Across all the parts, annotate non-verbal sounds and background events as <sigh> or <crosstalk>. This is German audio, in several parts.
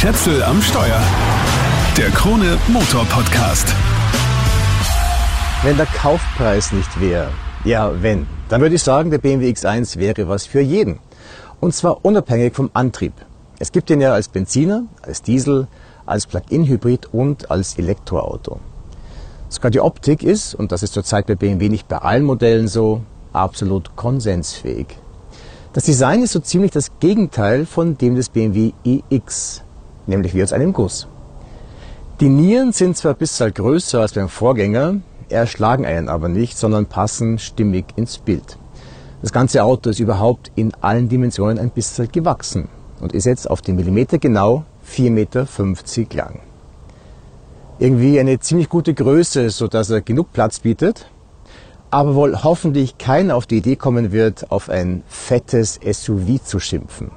Schätzel am Steuer. Der Krone Motor Podcast. Wenn der Kaufpreis nicht wäre, ja wenn, dann würde ich sagen, der BMW X1 wäre was für jeden. Und zwar unabhängig vom Antrieb. Es gibt ihn ja als Benziner, als Diesel, als Plug-in-Hybrid und als Elektroauto. Sogar die Optik ist, und das ist zurzeit bei BMW nicht bei allen Modellen so, absolut konsensfähig. Das Design ist so ziemlich das Gegenteil von dem des BMW iX, nämlich wie aus einem Guss. Die Nieren sind zwar bisschen größer als beim Vorgänger, erschlagen einen aber nicht, sondern passen stimmig ins Bild. Das ganze Auto ist überhaupt in allen Dimensionen ein bisschen gewachsen und ist jetzt auf den Millimeter genau 4,50 Meter lang. Irgendwie eine ziemlich gute Größe, sodass er genug Platz bietet aber wohl hoffentlich keiner auf die Idee kommen wird, auf ein fettes SUV zu schimpfen.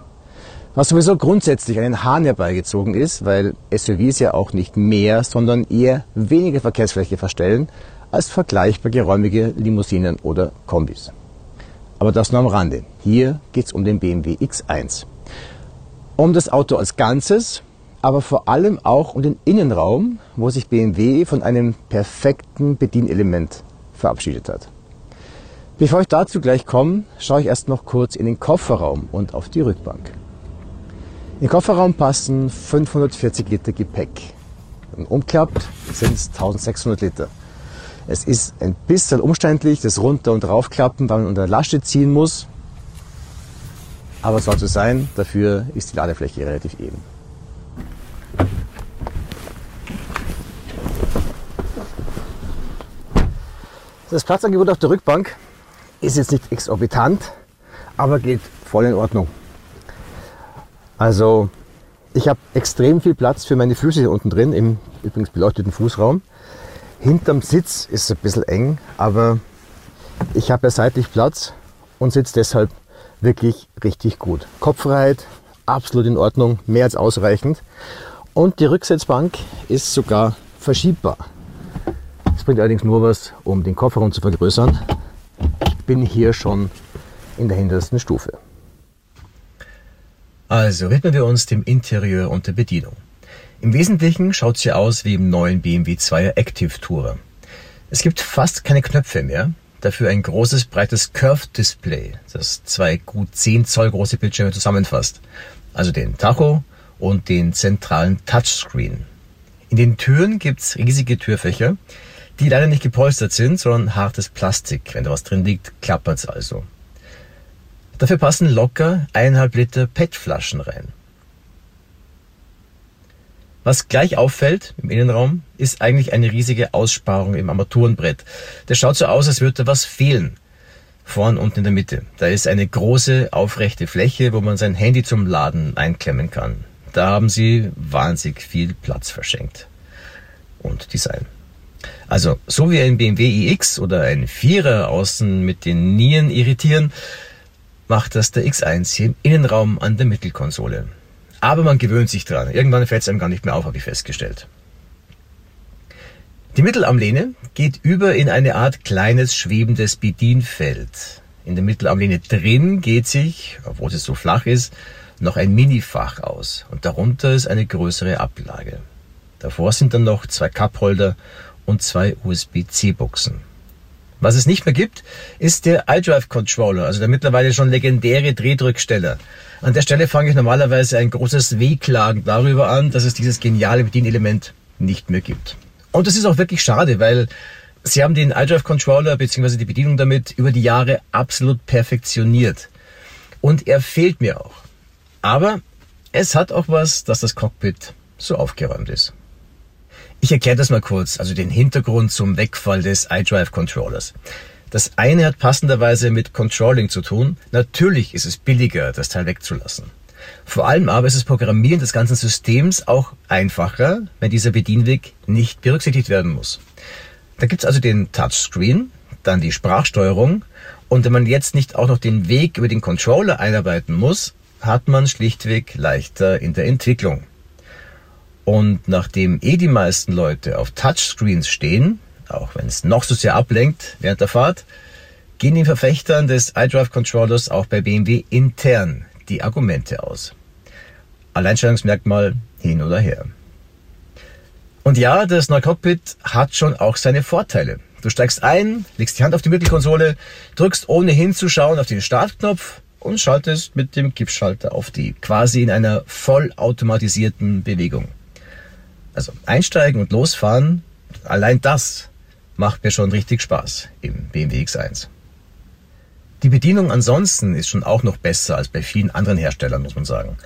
Was sowieso grundsätzlich einen Hahn herbeigezogen ist, weil SUVs ja auch nicht mehr, sondern eher weniger Verkehrsfläche verstellen als vergleichbar geräumige Limousinen oder Kombis. Aber das nur am Rande. Hier geht es um den BMW X1. Um das Auto als Ganzes, aber vor allem auch um den Innenraum, wo sich BMW von einem perfekten Bedienelement verabschiedet hat. Bevor ich dazu gleich komme, schaue ich erst noch kurz in den Kofferraum und auf die Rückbank. In den Kofferraum passen 540 Liter Gepäck. Und umklappt sind es 1600 Liter. Es ist ein bisschen umständlich, das runter- und raufklappen, weil man unter Lasche ziehen muss. Aber es soll so sein, dafür ist die Ladefläche relativ eben. Das Platzangebot auf der Rückbank ist jetzt nicht exorbitant, aber geht voll in Ordnung. Also ich habe extrem viel Platz für meine Füße hier unten drin, im übrigens beleuchteten Fußraum. Hinterm Sitz ist es ein bisschen eng, aber ich habe ja seitlich Platz und sitze deshalb wirklich richtig gut. Kopffreiheit absolut in Ordnung, mehr als ausreichend. Und die Rücksitzbank ist sogar verschiebbar. Das bringt allerdings nur was, um den Kofferraum zu vergrößern. Ich bin hier schon in der hintersten Stufe. Also widmen wir uns dem Interieur und der Bedienung. Im Wesentlichen schaut sie aus wie im neuen BMW 2er Active Tourer. Es gibt fast keine Knöpfe mehr, dafür ein großes, breites Curved Display, das zwei gut 10 Zoll große Bildschirme zusammenfasst. Also den Tacho und den zentralen Touchscreen. In den Türen gibt's riesige Türfächer, die leider nicht gepolstert sind, sondern hartes Plastik. Wenn da was drin liegt, klappert's also. Dafür passen locker eineinhalb Liter PET-Flaschen rein. Was gleich auffällt im Innenraum, ist eigentlich eine riesige Aussparung im Armaturenbrett. Der schaut so aus, als würde was fehlen. Vorn und in der Mitte. Da ist eine große, aufrechte Fläche, wo man sein Handy zum Laden einklemmen kann. Da haben sie wahnsinnig viel Platz verschenkt. Und Design. Also so wie ein BMW iX oder ein Vierer außen mit den Nieren irritieren, macht das der X1 hier im Innenraum an der Mittelkonsole. Aber man gewöhnt sich dran. Irgendwann fällt es einem gar nicht mehr auf, habe ich festgestellt. Die Mittelarmlehne geht über in eine Art kleines schwebendes Bedienfeld. In der Mittelarmlehne drin geht sich, obwohl es so flach ist, noch ein Minifach aus und darunter ist eine größere Ablage. Davor sind dann noch zwei Cupholder und zwei USB-C-Buchsen. Was es nicht mehr gibt, ist der iDrive Controller, also der mittlerweile schon legendäre Drehdrücksteller. An der Stelle fange ich normalerweise ein großes Wehklagen darüber an, dass es dieses geniale Bedienelement nicht mehr gibt. Und das ist auch wirklich schade, weil sie haben den iDrive Controller bzw. die Bedienung damit über die Jahre absolut perfektioniert. Und er fehlt mir auch. Aber es hat auch was, dass das Cockpit so aufgeräumt ist. Ich erkläre das mal kurz, also den Hintergrund zum Wegfall des iDrive Controllers. Das eine hat passenderweise mit Controlling zu tun. Natürlich ist es billiger, das Teil wegzulassen. Vor allem aber ist das Programmieren des ganzen Systems auch einfacher, wenn dieser Bedienweg nicht berücksichtigt werden muss. Da gibt's also den Touchscreen, dann die Sprachsteuerung und wenn man jetzt nicht auch noch den Weg über den Controller einarbeiten muss, hat man schlichtweg leichter in der Entwicklung. Und nachdem eh die meisten Leute auf Touchscreens stehen, auch wenn es noch so sehr ablenkt während der Fahrt, gehen den Verfechtern des iDrive Controllers auch bei BMW intern die Argumente aus. Alleinstellungsmerkmal, hin oder her. Und ja, das neue Cockpit hat schon auch seine Vorteile. Du steigst ein, legst die Hand auf die Mittelkonsole, drückst ohne hinzuschauen auf den Startknopf und schaltest mit dem Kippschalter auf die, quasi in einer vollautomatisierten Bewegung. Also einsteigen und losfahren, allein das macht mir schon richtig Spaß im BMW X1. Die Bedienung ansonsten ist schon auch noch besser als bei vielen anderen Herstellern, muss man sagen.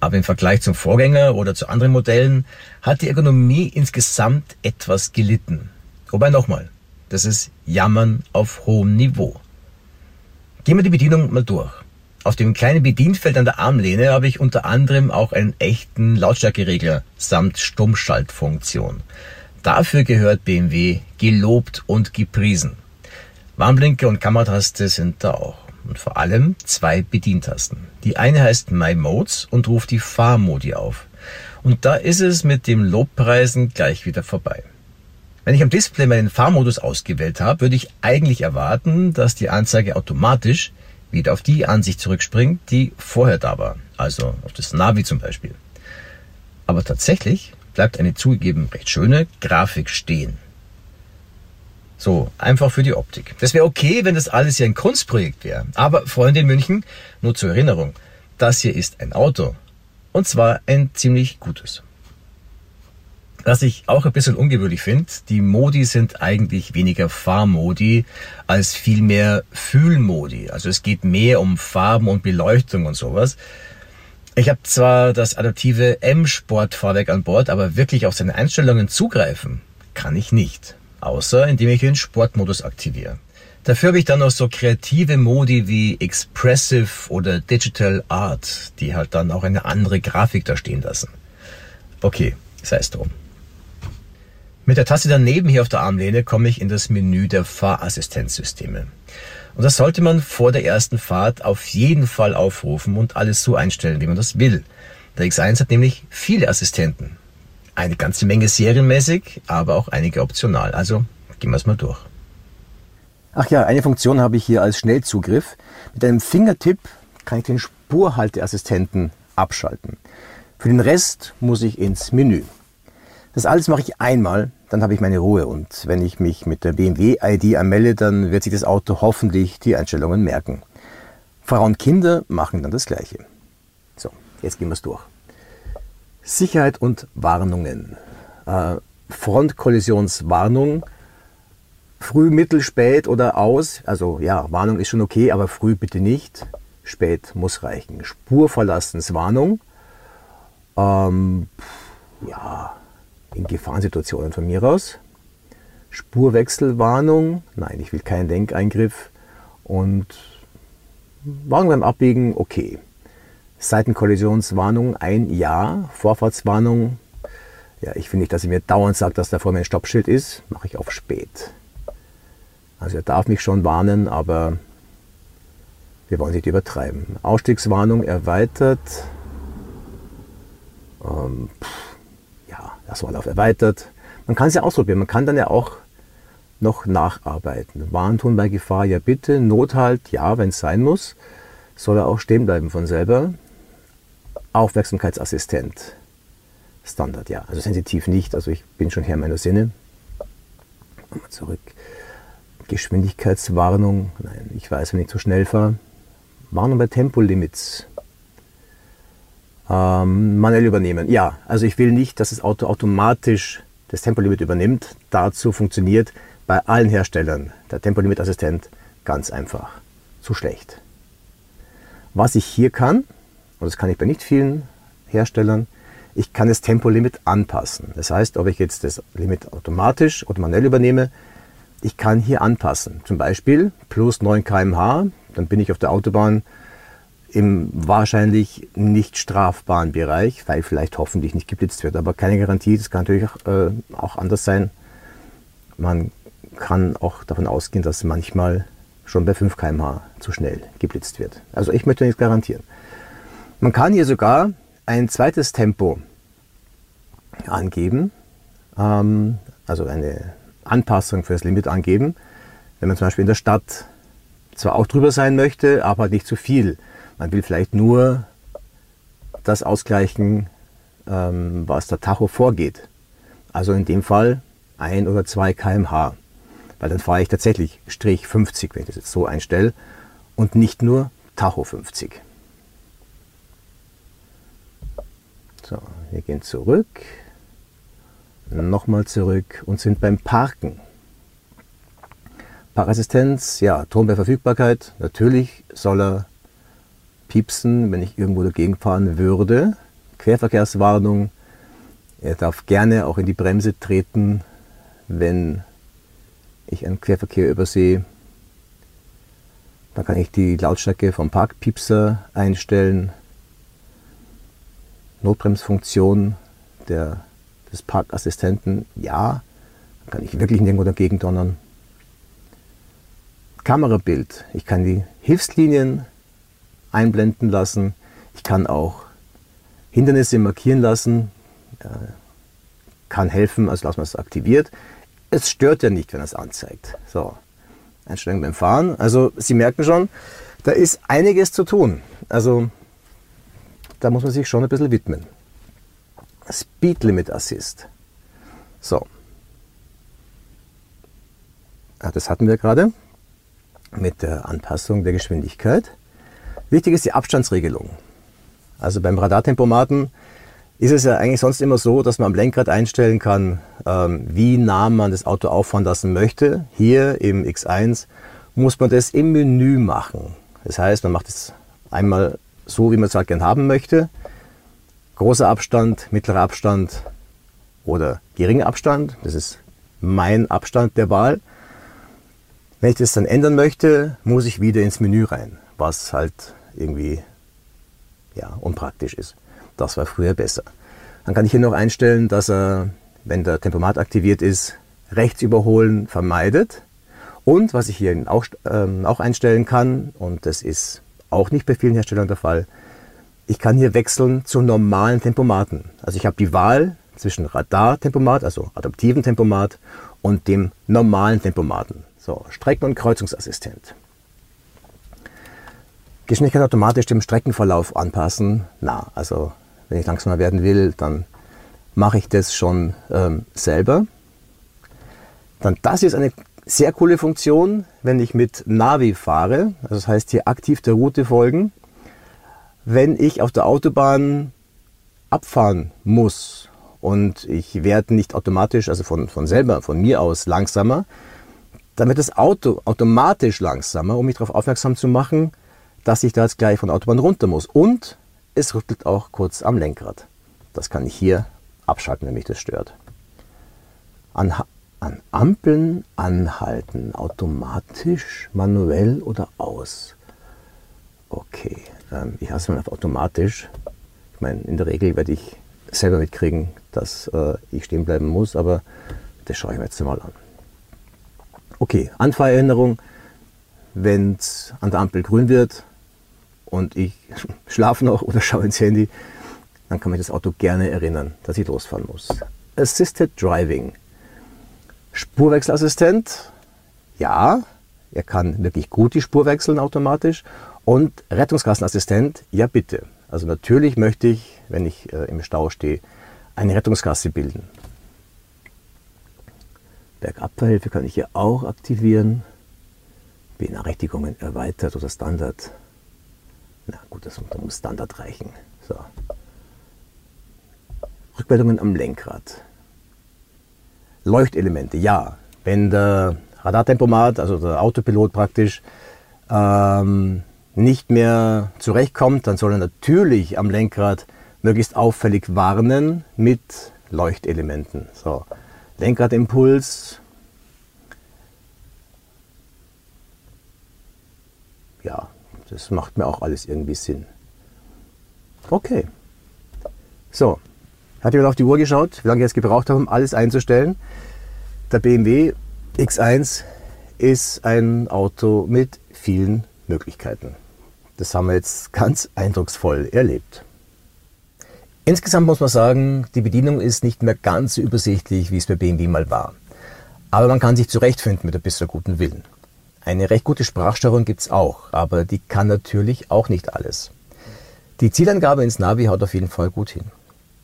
Aber im Vergleich zum Vorgänger oder zu anderen Modellen hat die Ergonomie insgesamt etwas gelitten. Wobei nochmal, das ist Jammern auf hohem Niveau. Gehen wir die Bedienung mal durch. Auf dem kleinen Bedienfeld an der Armlehne habe ich unter anderem auch einen echten Lautstärkeregler samt Stummschaltfunktion. Dafür gehört BMW gelobt und gepriesen. Warnblinker und Kamerataste sind da auch. Und vor allem zwei Bedientasten. Die eine heißt My Modes und ruft die Fahrmodi auf. Und da ist es mit dem Lobpreisen gleich wieder vorbei. Wenn ich am Display meinen Fahrmodus ausgewählt habe, würde ich eigentlich erwarten, dass die Anzeige automatisch wieder auf die Ansicht zurückspringt, die vorher da war, also auf das Navi zum Beispiel. Aber tatsächlich bleibt eine zugegeben recht schöne Grafik stehen. So, einfach für die Optik. Das wäre okay, wenn das alles hier ein Kunstprojekt wäre. Aber Freunde in München, nur zur Erinnerung, das hier ist ein Auto. Und zwar ein ziemlich gutes. Was ich auch ein bisschen ungewöhnlich finde, die Modi sind eigentlich weniger Fahrmodi als vielmehr Fühlmodi. Also es geht mehr um Farben und Beleuchtung und sowas. Ich habe zwar das adaptive M-Sport-Fahrwerk an Bord, aber wirklich auf seine Einstellungen zugreifen kann ich nicht. Außer indem ich den Sportmodus aktiviere. Dafür habe ich dann noch so kreative Modi wie Expressive oder Digital Art, die halt dann auch eine andere Grafik da stehen lassen. Okay, sei es drum. Mit der Taste daneben hier auf der Armlehne komme ich in das Menü der Fahrassistenzsysteme. Und das sollte man vor der ersten Fahrt auf jeden Fall aufrufen und alles so einstellen, wie man das will. Der X1 hat nämlich viele Assistenten. Eine ganze Menge serienmäßig, aber auch einige optional. Also gehen wir es mal durch. Ach ja, eine Funktion habe ich hier als Schnellzugriff. Mit einem Fingertipp kann ich den Spurhalteassistenten abschalten. Für den Rest muss ich ins Menü. Das alles mache ich einmal, dann habe ich meine Ruhe. Und wenn ich mich mit der BMW-ID anmelde, dann wird sich das Auto hoffentlich die Einstellungen merken. Frauen und Kinder machen dann das Gleiche. So, jetzt gehen wir es durch. Sicherheit und Warnungen. Äh, Frontkollisionswarnung. Früh, mittel, spät oder aus. Also ja, Warnung ist schon okay, aber früh bitte nicht. Spät muss reichen. Spurverlassenswarnung. Ähm, ja, in Gefahrensituationen von mir aus. Spurwechselwarnung, nein, ich will keinen Lenkeingriff. Und Warnung beim Abbiegen, okay. Seitenkollisionswarnung, ein Ja. Vorfahrtswarnung, ja, ich finde nicht, dass er mir dauernd sagt, dass da vor mir ein Stoppschild ist, mache ich auf spät. Also er darf mich schon warnen, aber wir wollen nicht übertreiben. Ausstiegswarnung erweitert. Ähm, pff, das Warlauf erweitert. Man kann es ja ausprobieren. Man kann dann ja auch noch nacharbeiten. Warntun bei Gefahr, ja bitte. Nothalt, ja, wenn es sein muss. Soll er auch stehen bleiben von selber. Aufmerksamkeitsassistent. Standard, ja. Also sensitiv nicht. Also ich bin schon Herr meiner Sinne. Nochmal zurück. Geschwindigkeitswarnung. Nein, ich weiß, wenn ich zu schnell fahre. Warnung bei Tempolimits ähm, manuell übernehmen. Ja, also ich will nicht, dass das Auto automatisch das Tempolimit übernimmt. Dazu funktioniert bei allen Herstellern der Tempolimitassistent ganz einfach. Zu schlecht. Was ich hier kann, und das kann ich bei nicht vielen Herstellern, ich kann das Tempolimit anpassen. Das heißt, ob ich jetzt das Limit automatisch oder manuell übernehme, ich kann hier anpassen. Zum Beispiel plus 9 km/h, dann bin ich auf der Autobahn im wahrscheinlich nicht strafbaren Bereich, weil vielleicht hoffentlich nicht geblitzt wird. Aber keine Garantie, das kann natürlich auch, äh, auch anders sein. Man kann auch davon ausgehen, dass manchmal schon bei 5 km/h zu schnell geblitzt wird. Also ich möchte nichts garantieren. Man kann hier sogar ein zweites Tempo angeben, ähm, also eine Anpassung für das Limit angeben. Wenn man zum Beispiel in der Stadt zwar auch drüber sein möchte, aber nicht zu viel man will vielleicht nur das ausgleichen, ähm, was der Tacho vorgeht. Also in dem Fall ein oder zwei kmh. Weil dann fahre ich tatsächlich Strich 50, wenn ich das jetzt so einstelle. Und nicht nur Tacho 50. So, wir gehen zurück, nochmal zurück und sind beim Parken. Parkassistenz, ja, Ton bei Verfügbarkeit. Natürlich soll er piepsen, wenn ich irgendwo dagegen fahren würde. Querverkehrswarnung. Er darf gerne auch in die Bremse treten, wenn ich einen Querverkehr übersehe. Da kann ich die Lautstärke vom Parkpiepser einstellen. Notbremsfunktion der, des Parkassistenten, ja, da kann ich wirklich nirgendwo dagegen donnern. Kamerabild, ich kann die Hilfslinien einblenden lassen, ich kann auch Hindernisse markieren lassen, kann helfen, also lassen wir es aktiviert. Es stört ja nicht, wenn es anzeigt. So, Einstellung beim Fahren. Also Sie merken schon, da ist einiges zu tun. Also da muss man sich schon ein bisschen widmen. Speed Limit Assist. So. Ja, das hatten wir gerade mit der Anpassung der Geschwindigkeit. Wichtig ist die Abstandsregelung. Also beim Radartempomaten ist es ja eigentlich sonst immer so, dass man am Lenkrad einstellen kann, ähm, wie nah man das Auto auffahren lassen möchte. Hier im X1 muss man das im Menü machen. Das heißt, man macht es einmal so, wie man es halt gern haben möchte. Großer Abstand, mittlerer Abstand oder geringer Abstand. Das ist mein Abstand der Wahl. Wenn ich das dann ändern möchte, muss ich wieder ins Menü rein, was halt irgendwie ja, unpraktisch ist. Das war früher besser. Dann kann ich hier noch einstellen, dass er, wenn der Tempomat aktiviert ist, rechts überholen vermeidet. Und was ich hier auch, ähm, auch einstellen kann, und das ist auch nicht bei vielen Herstellern der Fall. Ich kann hier wechseln zu normalen Tempomaten. Also ich habe die Wahl zwischen Radar-Tempomat, also adaptiven Tempomat und dem normalen Tempomaten. So, Strecken- und Kreuzungsassistent. Geschwindigkeit automatisch dem Streckenverlauf anpassen. Na, also wenn ich langsamer werden will, dann mache ich das schon ähm, selber. Dann das ist eine sehr coole Funktion, wenn ich mit Navi fahre, also das heißt hier aktiv der Route folgen. Wenn ich auf der Autobahn abfahren muss und ich werde nicht automatisch, also von, von selber, von mir aus langsamer, dann wird das Auto automatisch langsamer, um mich darauf aufmerksam zu machen, dass ich da jetzt gleich von der Autobahn runter muss. Und es rüttelt auch kurz am Lenkrad. Das kann ich hier abschalten, wenn mich das stört. An, an Ampeln anhalten, automatisch, manuell oder aus? Okay, ähm, ich hasse mal auf automatisch. Ich meine, in der Regel werde ich selber mitkriegen, dass äh, ich stehen bleiben muss, aber das schaue ich mir jetzt mal an. Okay, Anfahrerinnerung, wenn es an der Ampel grün wird und ich <laughs> schlafe noch oder schaue ins Handy, dann kann mich das Auto gerne erinnern, dass ich losfahren muss. Assisted Driving. Spurwechselassistent, ja, er kann wirklich gut die Spur wechseln automatisch. Und Rettungskassenassistent, ja bitte. Also natürlich möchte ich, wenn ich äh, im Stau stehe, eine Rettungskasse bilden. Bergabfahrhilfe kann ich hier auch aktivieren. Benachrichtigungen erweitert oder Standard. Na gut, das muss Standard reichen. So. Rückmeldungen am Lenkrad. Leuchtelemente, ja. Wenn der Radartempomat, also der Autopilot praktisch, ähm, nicht mehr zurechtkommt, dann soll er natürlich am Lenkrad möglichst auffällig warnen mit Leuchtelementen. So, Lenkradimpuls. Ja, das macht mir auch alles irgendwie Sinn. Okay. So, hat jemand auf die Uhr geschaut, wie lange ich jetzt gebraucht habe, um alles einzustellen? Der BMW X1 ist ein Auto mit vielen Möglichkeiten. Das haben wir jetzt ganz eindrucksvoll erlebt. Insgesamt muss man sagen, die Bedienung ist nicht mehr ganz so übersichtlich, wie es bei BMW mal war. Aber man kann sich zurechtfinden mit ein bisschen guten Willen. Eine recht gute Sprachsteuerung gibt es auch, aber die kann natürlich auch nicht alles. Die Zielangabe ins Navi haut auf jeden Fall gut hin.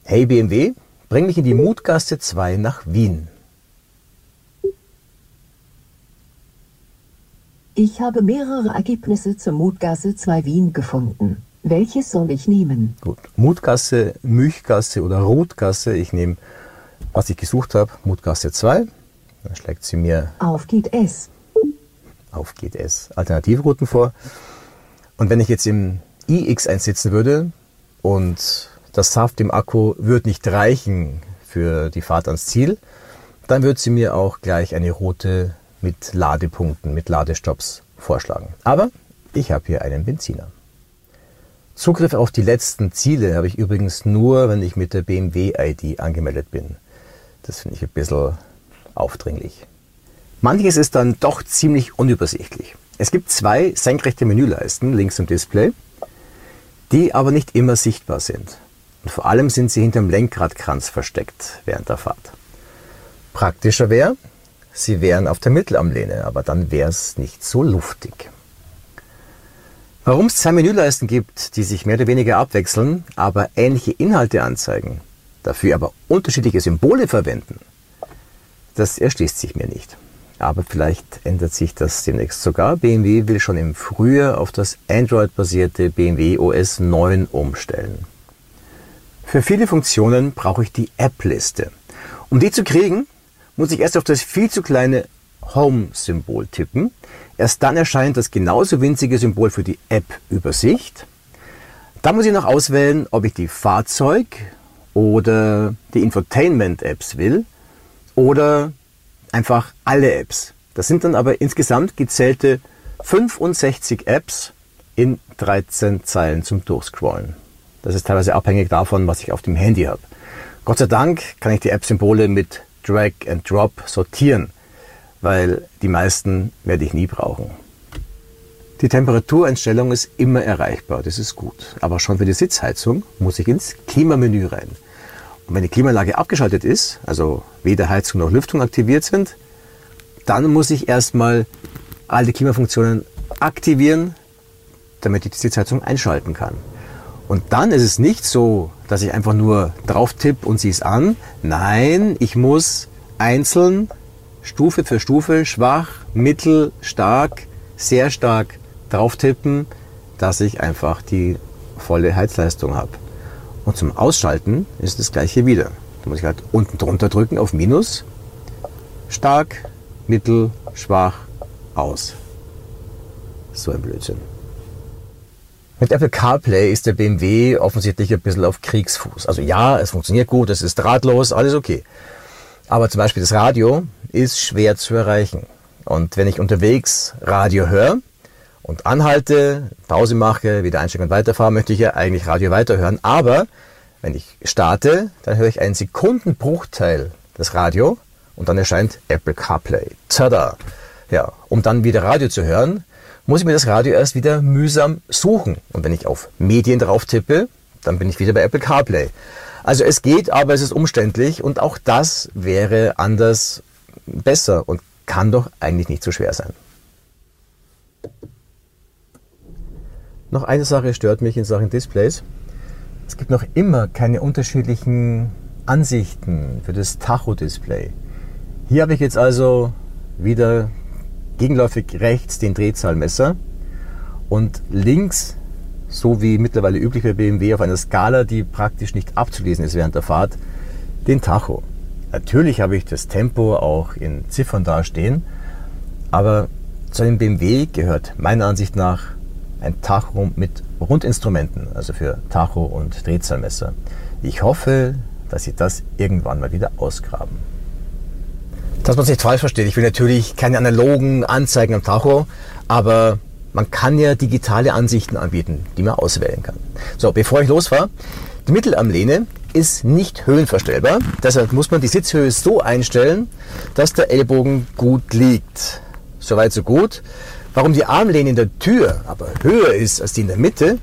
Hey BMW, bring mich in die Mutgasse 2 nach Wien. Ich habe mehrere Ergebnisse zur Mutgasse 2 Wien gefunden. Welches soll ich nehmen? Gut. Mutgasse, Milchgasse oder Rotgasse. Ich nehme, was ich gesucht habe, Mutgasse 2. Dann schlägt sie mir Auf geht es. Auf geht es Alternativrouten vor. Und wenn ich jetzt im iX einsitzen würde und das Saft im Akku wird nicht reichen für die Fahrt ans Ziel, dann wird sie mir auch gleich eine Route mit Ladepunkten, mit Ladestops vorschlagen. Aber ich habe hier einen Benziner. Zugriff auf die letzten Ziele habe ich übrigens nur, wenn ich mit der BMW-ID angemeldet bin. Das finde ich ein bisschen aufdringlich. Manches ist dann doch ziemlich unübersichtlich. Es gibt zwei senkrechte Menüleisten links im Display, die aber nicht immer sichtbar sind. Und vor allem sind sie hinterm Lenkradkranz versteckt während der Fahrt. Praktischer wäre, sie wären auf der Mittelarmlehne, aber dann wäre es nicht so luftig. Warum es zwei Menüleisten gibt, die sich mehr oder weniger abwechseln, aber ähnliche Inhalte anzeigen, dafür aber unterschiedliche Symbole verwenden, das erschließt sich mir nicht. Aber vielleicht ändert sich das demnächst sogar. BMW will schon im Frühjahr auf das Android-basierte BMW OS 9 umstellen. Für viele Funktionen brauche ich die App-Liste. Um die zu kriegen, muss ich erst auf das viel zu kleine Home-Symbol tippen. Erst dann erscheint das genauso winzige Symbol für die App-Übersicht. Da muss ich noch auswählen, ob ich die Fahrzeug- oder die Infotainment-Apps will oder einfach alle Apps. Das sind dann aber insgesamt gezählte 65 Apps in 13 Zeilen zum Durchscrollen. Das ist teilweise abhängig davon, was ich auf dem Handy habe. Gott sei Dank kann ich die App-Symbole mit Drag and Drop sortieren, weil die meisten werde ich nie brauchen. Die Temperatureinstellung ist immer erreichbar, das ist gut. Aber schon für die Sitzheizung muss ich ins Klimamenü rein. Und wenn die Klimaanlage abgeschaltet ist, also weder Heizung noch Lüftung aktiviert sind, dann muss ich erstmal all die Klimafunktionen aktivieren, damit ich die Sitzheizung einschalten kann. Und dann ist es nicht so, dass ich einfach nur drauf tippe und sie es an. Nein, ich muss einzeln, Stufe für Stufe, schwach, mittel, stark, sehr stark drauf tippen, dass ich einfach die volle Heizleistung habe. Und zum Ausschalten ist das gleiche wieder. Da muss ich halt unten drunter drücken auf Minus, stark, mittel, schwach, aus. So ein Blödsinn. Mit Apple CarPlay ist der BMW offensichtlich ein bisschen auf Kriegsfuß. Also ja, es funktioniert gut, es ist drahtlos, alles okay. Aber zum Beispiel das Radio ist schwer zu erreichen. Und wenn ich unterwegs Radio höre und anhalte, Pause mache, wieder einsteigen und weiterfahre, möchte ich ja eigentlich Radio weiterhören. Aber wenn ich starte, dann höre ich einen Sekundenbruchteil des Radio und dann erscheint Apple CarPlay. Tada! Ja, um dann wieder Radio zu hören, muss ich mir das Radio erst wieder mühsam suchen. Und wenn ich auf Medien drauf tippe, dann bin ich wieder bei Apple CarPlay. Also es geht, aber es ist umständlich und auch das wäre anders besser und kann doch eigentlich nicht so schwer sein. Noch eine Sache stört mich in Sachen Displays. Es gibt noch immer keine unterschiedlichen Ansichten für das Tacho-Display. Hier habe ich jetzt also wieder gegenläufig rechts den Drehzahlmesser und links, so wie mittlerweile üblich bei BMW, auf einer Skala, die praktisch nicht abzulesen ist während der Fahrt, den Tacho. Natürlich habe ich das Tempo auch in Ziffern dastehen, aber zu einem BMW gehört meiner Ansicht nach ein Tacho mit Rundinstrumenten, also für Tacho und Drehzahlmesser. Ich hoffe, dass sie das irgendwann mal wieder ausgraben. Dass man es nicht falsch versteht, ich will natürlich keine analogen Anzeigen am Tacho, aber man kann ja digitale Ansichten anbieten, die man auswählen kann. So, bevor ich losfahre, die Mittelarmlehne ist nicht höhenverstellbar, deshalb muss man die Sitzhöhe so einstellen, dass der Ellbogen gut liegt. Soweit so gut. Warum die Armlehne in der Tür aber höher ist als die in der Mitte,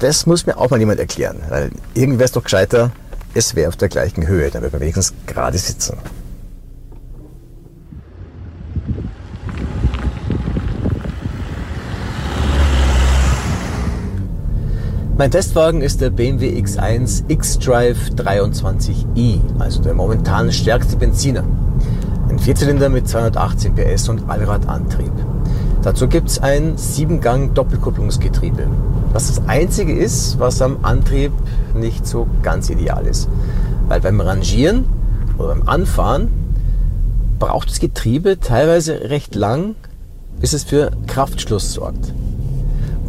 das muss mir auch mal jemand erklären. Weil irgendwie wäre es doch gescheiter, es wäre auf der gleichen Höhe, dann würde man wenigstens gerade sitzen. Mein Testwagen ist der BMW X1 X-Drive 23i, also der momentan stärkste Benziner. Ein Vierzylinder mit 218 PS und Allradantrieb. Dazu gibt es ein 7-Gang Doppelkupplungsgetriebe, was das einzige ist, was am Antrieb nicht so ganz ideal ist. Weil beim Rangieren oder beim Anfahren braucht das Getriebe teilweise recht lang, bis es für Kraftschluss sorgt.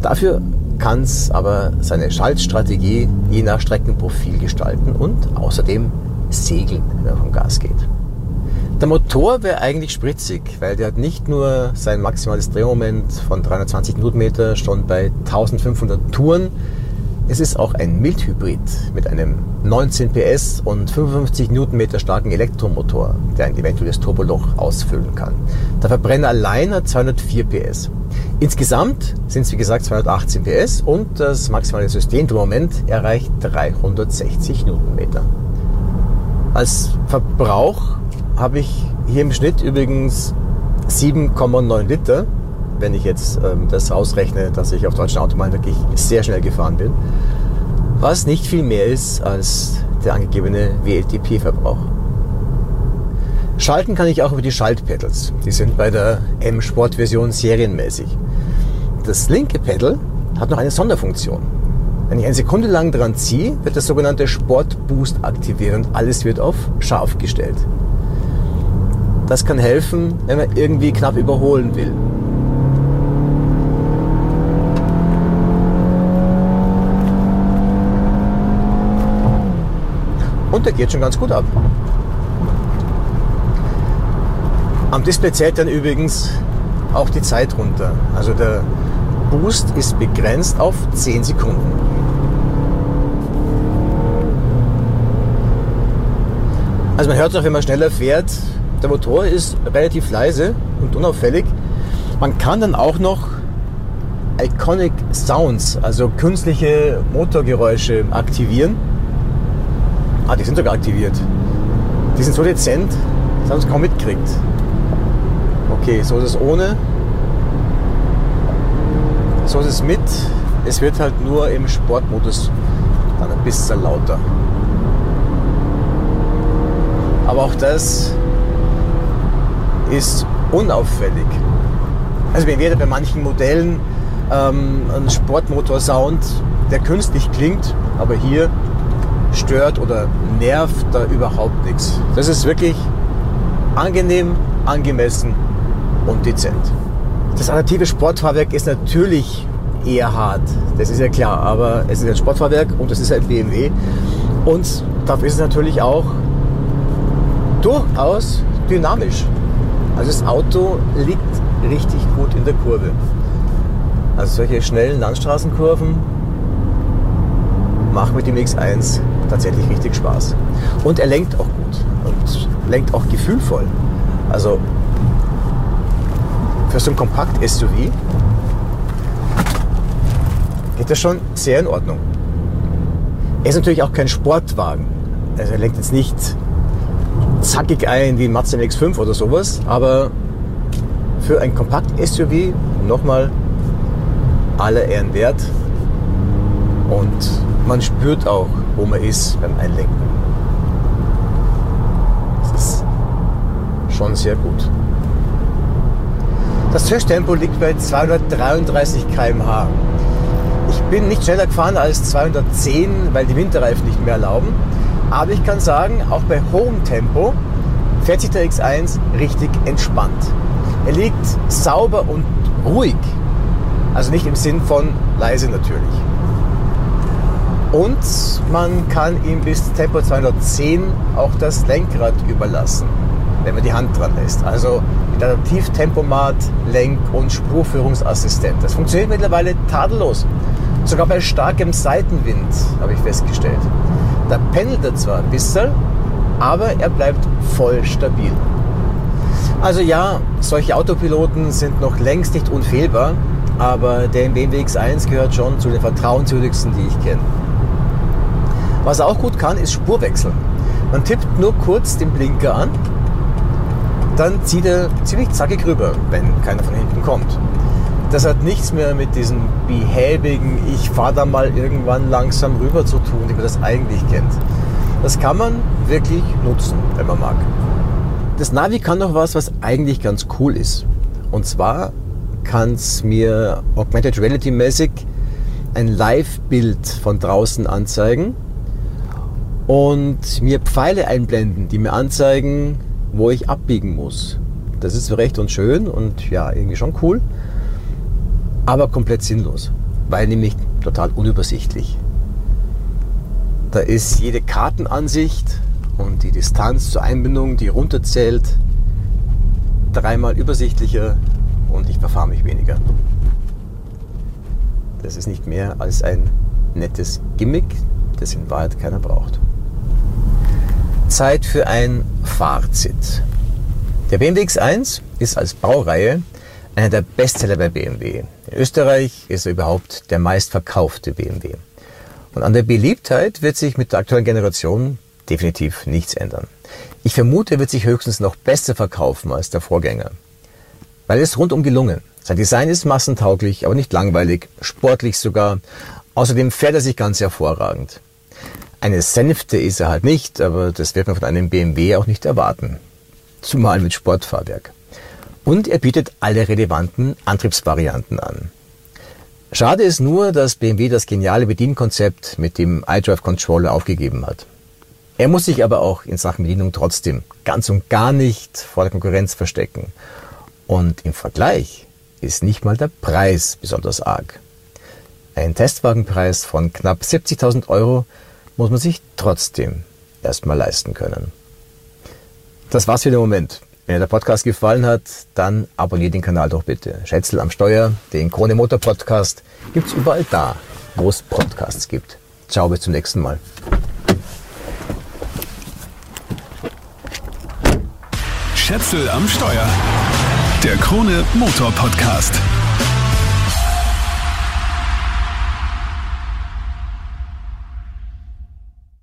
Dafür kann es aber seine Schaltstrategie je nach Streckenprofil gestalten und außerdem segeln, wenn er vom Gas geht. Der Motor wäre eigentlich spritzig, weil der hat nicht nur sein maximales Drehmoment von 320 Newtonmeter schon bei 1500 Touren, es ist auch ein Mildhybrid mit einem 19 PS und 55 Newtonmeter starken Elektromotor, der ein eventuelles Turboloch ausfüllen kann. Der Verbrenner allein hat 204 PS. Insgesamt sind es wie gesagt 218 PS und das maximale Systemdrehmoment erreicht 360 Newtonmeter. Als Verbrauch habe ich hier im Schnitt übrigens 7,9 Liter wenn ich jetzt ähm, das ausrechne, dass ich auf deutschen Autobahnen wirklich sehr schnell gefahren bin, was nicht viel mehr ist als der angegebene WLTP-Verbrauch. Schalten kann ich auch über die Schaltpedals. Die sind bei der M-Sport-Version serienmäßig. Das linke Pedal hat noch eine Sonderfunktion. Wenn ich eine Sekunde lang dran ziehe, wird das sogenannte Sport Boost aktiviert und alles wird auf scharf gestellt. Das kann helfen, wenn man irgendwie knapp überholen will. Und der geht schon ganz gut ab. Am Display zählt dann übrigens auch die Zeit runter. Also der Boost ist begrenzt auf 10 Sekunden. Also man hört es auch, wenn man schneller fährt, der Motor ist relativ leise und unauffällig. Man kann dann auch noch Iconic Sounds, also künstliche Motorgeräusche aktivieren. Ah, die sind sogar aktiviert. Die sind so dezent, das haben sie kaum mitgekriegt. Okay, so ist es ohne. So ist es mit. Es wird halt nur im Sportmodus dann ein bisschen lauter. Aber auch das ist unauffällig. Also wir werden bei manchen Modellen ähm, ein Sportmotor-Sound, der künstlich klingt, aber hier stört oder nervt da überhaupt nichts. Das ist wirklich angenehm, angemessen und dezent. Das adaptive Sportfahrwerk ist natürlich eher hart, das ist ja klar, aber es ist ein Sportfahrwerk und es ist halt BMW und dafür ist es natürlich auch durchaus dynamisch. Also das Auto liegt richtig gut in der Kurve. Also solche schnellen Landstraßenkurven machen mit dem X1 tatsächlich richtig Spaß. Und er lenkt auch gut und lenkt auch gefühlvoll. Also für so ein Kompakt-SUV geht das schon sehr in Ordnung. Er ist natürlich auch kein Sportwagen. Also er lenkt jetzt nicht zackig ein wie ein Mazda MX-5 oder sowas, aber für ein Kompakt-SUV nochmal alle Ehren wert. Und man spürt auch, wo man ist beim Einlenken. Das ist schon sehr gut. Das Höchsttempo liegt bei 233 km/h. Ich bin nicht schneller gefahren als 210, weil die Winterreifen nicht mehr erlauben. Aber ich kann sagen, auch bei hohem Tempo fährt sich der X1 richtig entspannt. Er liegt sauber und ruhig. Also nicht im Sinn von leise natürlich. Und man kann ihm bis Tempo 210 auch das Lenkrad überlassen, wenn man die Hand dran lässt. Also mit Adaptivtempomat, Lenk- und Spurführungsassistent. Das funktioniert mittlerweile tadellos. Sogar bei starkem Seitenwind habe ich festgestellt. Da pendelt er zwar ein bisschen, aber er bleibt voll stabil. Also ja, solche Autopiloten sind noch längst nicht unfehlbar, aber der BMW X1 gehört schon zu den vertrauenswürdigsten, die ich kenne. Was er auch gut kann, ist Spurwechseln. Man tippt nur kurz den Blinker an, dann zieht er ziemlich zackig rüber, wenn keiner von hinten kommt. Das hat nichts mehr mit diesem behäbigen, ich fahre da mal irgendwann langsam rüber zu tun, wie man das eigentlich kennt. Das kann man wirklich nutzen, wenn man mag. Das Navi kann noch was, was eigentlich ganz cool ist. Und zwar kann es mir Augmented Reality mäßig ein Live-Bild von draußen anzeigen und mir Pfeile einblenden, die mir anzeigen, wo ich abbiegen muss. Das ist recht und schön und ja, irgendwie schon cool, aber komplett sinnlos, weil nämlich total unübersichtlich. Da ist jede Kartenansicht und die Distanz zur Einbindung, die runterzählt, dreimal übersichtlicher und ich verfahre mich weniger. Das ist nicht mehr als ein nettes Gimmick, das in Wahrheit keiner braucht. Zeit für ein Fazit. Der BMW X1 ist als Baureihe einer der Bestseller bei BMW. In Österreich ist er überhaupt der meistverkaufte BMW. Und an der Beliebtheit wird sich mit der aktuellen Generation definitiv nichts ändern. Ich vermute, er wird sich höchstens noch besser verkaufen als der Vorgänger. Weil es rundum gelungen. Sein Design ist massentauglich, aber nicht langweilig, sportlich sogar. Außerdem fährt er sich ganz hervorragend. Eine Sänfte ist er halt nicht, aber das wird man von einem BMW auch nicht erwarten. Zumal mit Sportfahrwerk. Und er bietet alle relevanten Antriebsvarianten an. Schade ist nur, dass BMW das geniale Bedienkonzept mit dem iDrive Controller aufgegeben hat. Er muss sich aber auch in Sachen Bedienung trotzdem ganz und gar nicht vor der Konkurrenz verstecken. Und im Vergleich ist nicht mal der Preis besonders arg. Ein Testwagenpreis von knapp 70.000 Euro muss man sich trotzdem erstmal leisten können. Das war's für den Moment. Wenn dir der Podcast gefallen hat, dann abonniert den Kanal doch bitte. Schätzel am Steuer, den Krone Motor Podcast gibt's überall da, wo es Podcasts gibt. Ciao, bis zum nächsten Mal. Schätzel am Steuer. Der Krone Motor Podcast.